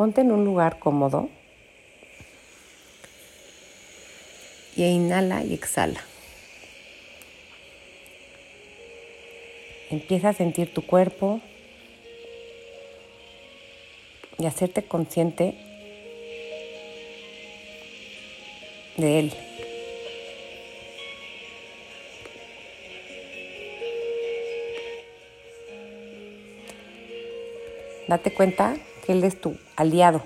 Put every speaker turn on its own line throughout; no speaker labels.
Ponte en un lugar cómodo y inhala y exhala. Empieza a sentir tu cuerpo y hacerte consciente de él. Date cuenta que Él es tu aliado,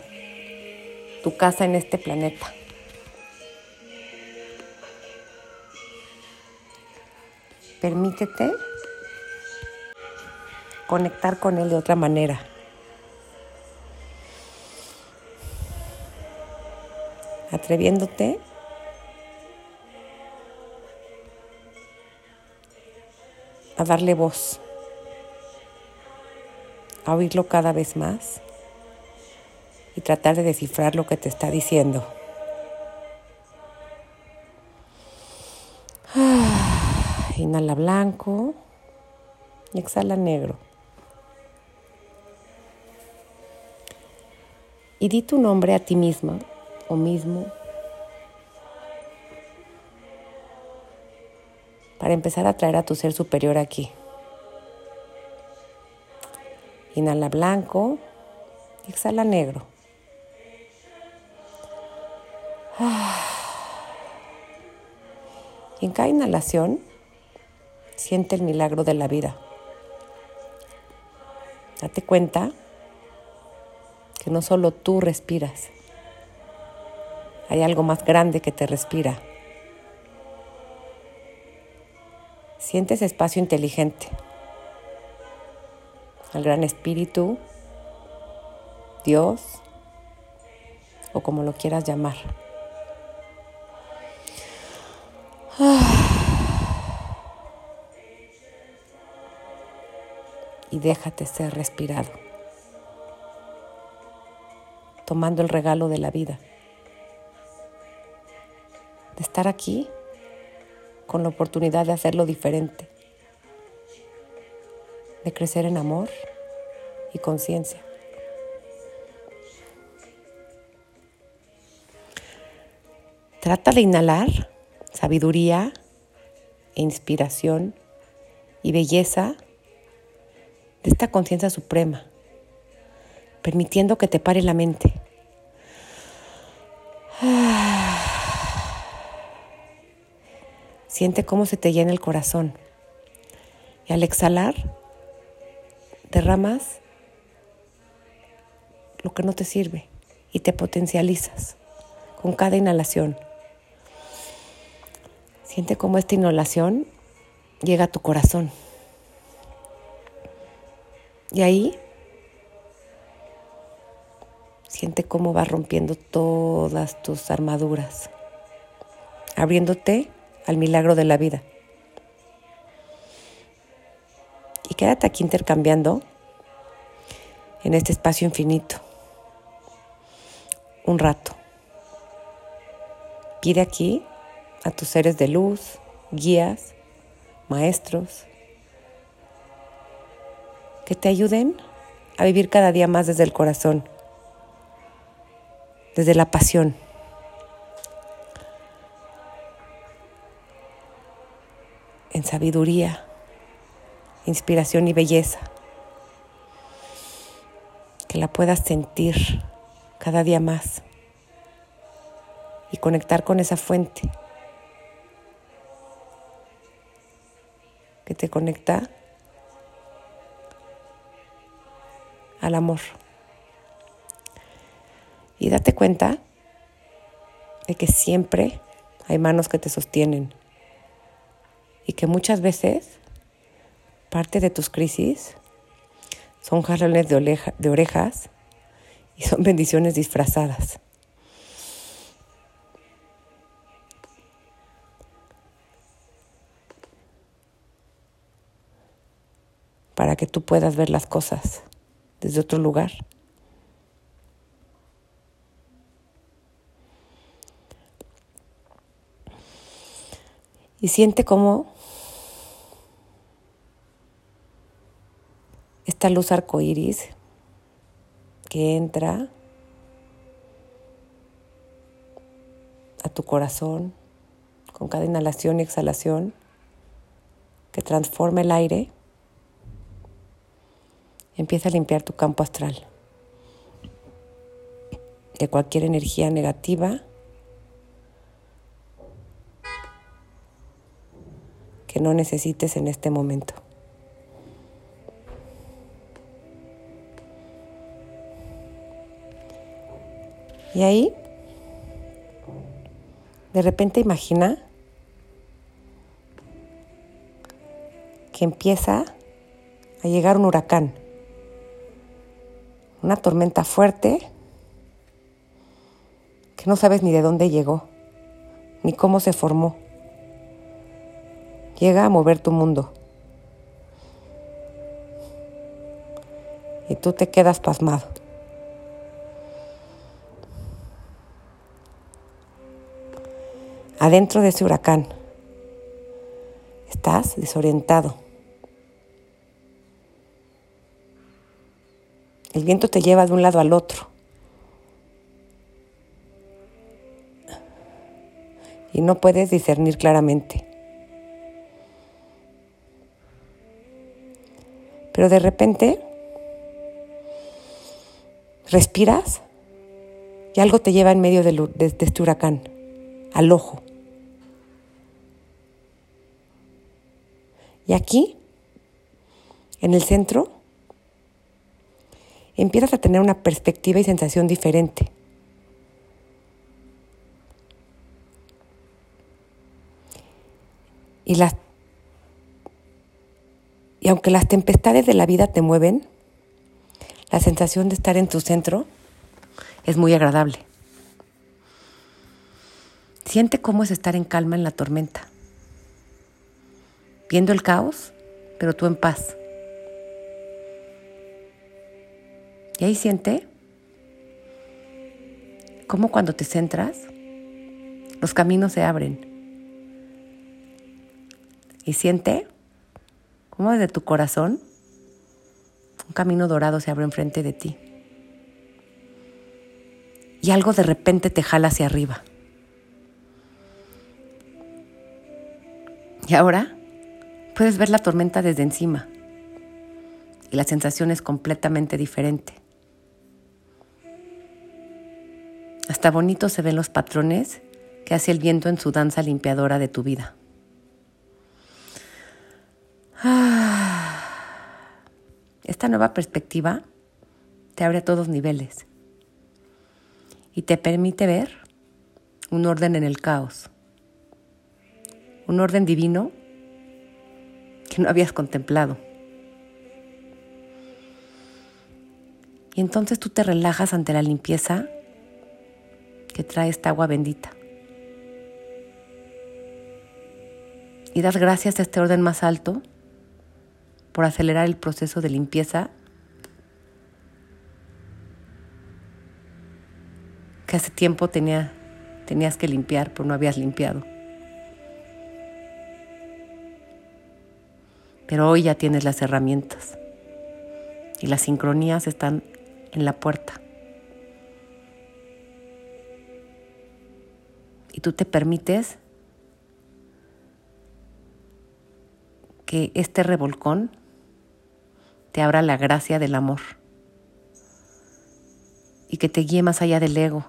tu casa en este planeta. Permítete conectar con Él de otra manera. Atreviéndote a darle voz a oírlo cada vez más y tratar de descifrar lo que te está diciendo. inhala blanco y exhala negro. Y di tu nombre a ti misma o mismo para empezar a traer a tu ser superior aquí. Inhala blanco exhala negro. Y en cada inhalación siente el milagro de la vida. Date cuenta que no solo tú respiras, hay algo más grande que te respira. Siente ese espacio inteligente al Gran Espíritu, Dios o como lo quieras llamar. Y déjate ser respirado, tomando el regalo de la vida, de estar aquí con la oportunidad de hacerlo diferente. De crecer en amor y conciencia. Trata de inhalar sabiduría e inspiración y belleza de esta conciencia suprema, permitiendo que te pare la mente. Siente cómo se te llena el corazón. Y al exhalar, derramas lo que no te sirve y te potencializas con cada inhalación. Siente cómo esta inhalación llega a tu corazón. Y ahí siente cómo va rompiendo todas tus armaduras, abriéndote al milagro de la vida. Y quédate aquí intercambiando en este espacio infinito. Un rato. Pide aquí a tus seres de luz, guías, maestros, que te ayuden a vivir cada día más desde el corazón, desde la pasión. En sabiduría inspiración y belleza. Que la puedas sentir cada día más y conectar con esa fuente te conecta al amor. Y date cuenta de que siempre hay manos que te sostienen y que muchas veces parte de tus crisis son jalones de, de orejas y son bendiciones disfrazadas. para que tú puedas ver las cosas desde otro lugar. Y siente cómo esta luz arcoíris que entra a tu corazón con cada inhalación y exhalación que transforma el aire empieza a limpiar tu campo astral de cualquier energía negativa que no necesites en este momento. Y ahí, de repente imagina que empieza a llegar un huracán, una tormenta fuerte que no sabes ni de dónde llegó, ni cómo se formó. Llega a mover tu mundo. Y tú te quedas pasmado. Adentro de ese huracán estás desorientado. El viento te lleva de un lado al otro. Y no puedes discernir claramente. Pero de repente respiras y algo te lleva en medio de, este huracán, al ojo. Y aquí, en el centro, empiezas a tener una perspectiva y sensación diferente. Y, las, y aunque las tempestades de la vida te mueven, la sensación de estar en tu centro es muy agradable. Siente cómo es estar en calma en la tormenta, viendo el caos, pero tú en paz. Y ahí siente cómo cuando te centras, los caminos se abren. Y siente cómo desde tu corazón un camino dorado se abre enfrente de ti. Y algo de repente te jala hacia arriba. Y ahora puedes ver la tormenta desde encima. Y la sensación es completamente diferente. Hasta bonito se ven los patrones que hace el viento en su danza limpiadora de tu vida. Esta nueva perspectiva te abre a todos niveles y te permite ver un orden en el caos, un orden divino que no habías contemplado. Y entonces tú te relajas ante la limpieza que trae esta agua bendita. Y das gracias a este orden más alto por acelerar el proceso de limpieza que hace tiempo tenía, tenías que limpiar, pero no habías limpiado. Pero hoy ya tienes las herramientas y las sincronías están en la puerta. Tú te permites que este revolcón te abra la gracia del amor y que te guíe más allá del ego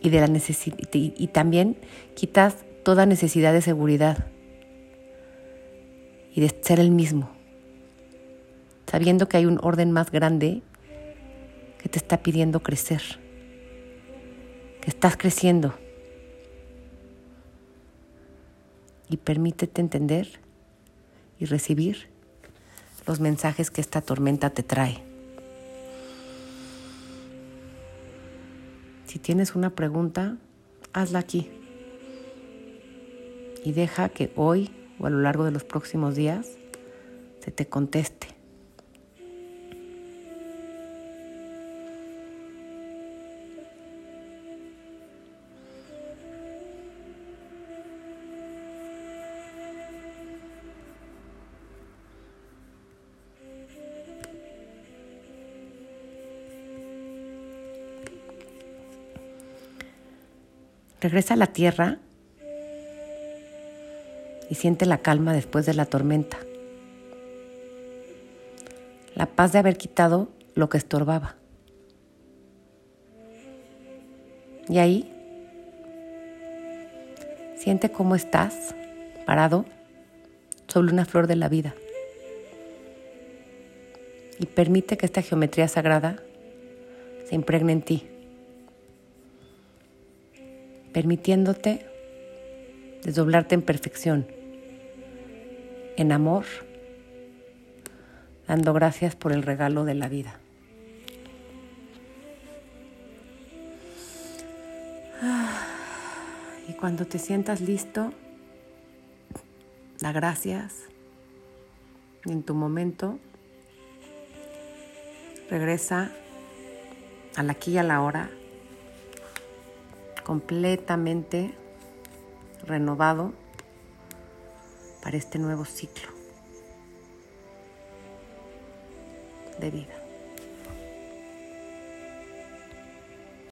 y de la necesidad y también quitas toda necesidad de seguridad y de ser el mismo, sabiendo que hay un orden más grande que te está pidiendo crecer que estás creciendo. Y permítete entender y recibir los mensajes que esta tormenta te trae. Si tienes una pregunta, hazla aquí. Y deja que hoy o a lo largo de los próximos días se te conteste. Regresa a la tierra y siente la calma después de la tormenta. La paz de haber quitado lo que estorbaba. Y ahí siente cómo estás parado sobre una flor de la vida. Y permite que esta geometría sagrada se impregne en ti, permitiéndote desdoblarte en perfección, en amor, dando gracias por el regalo de la vida. Y cuando te sientas listo, da gracias. En tu momento, regresa al aquí y a la hora, completamente renovado para este nuevo ciclo de vida.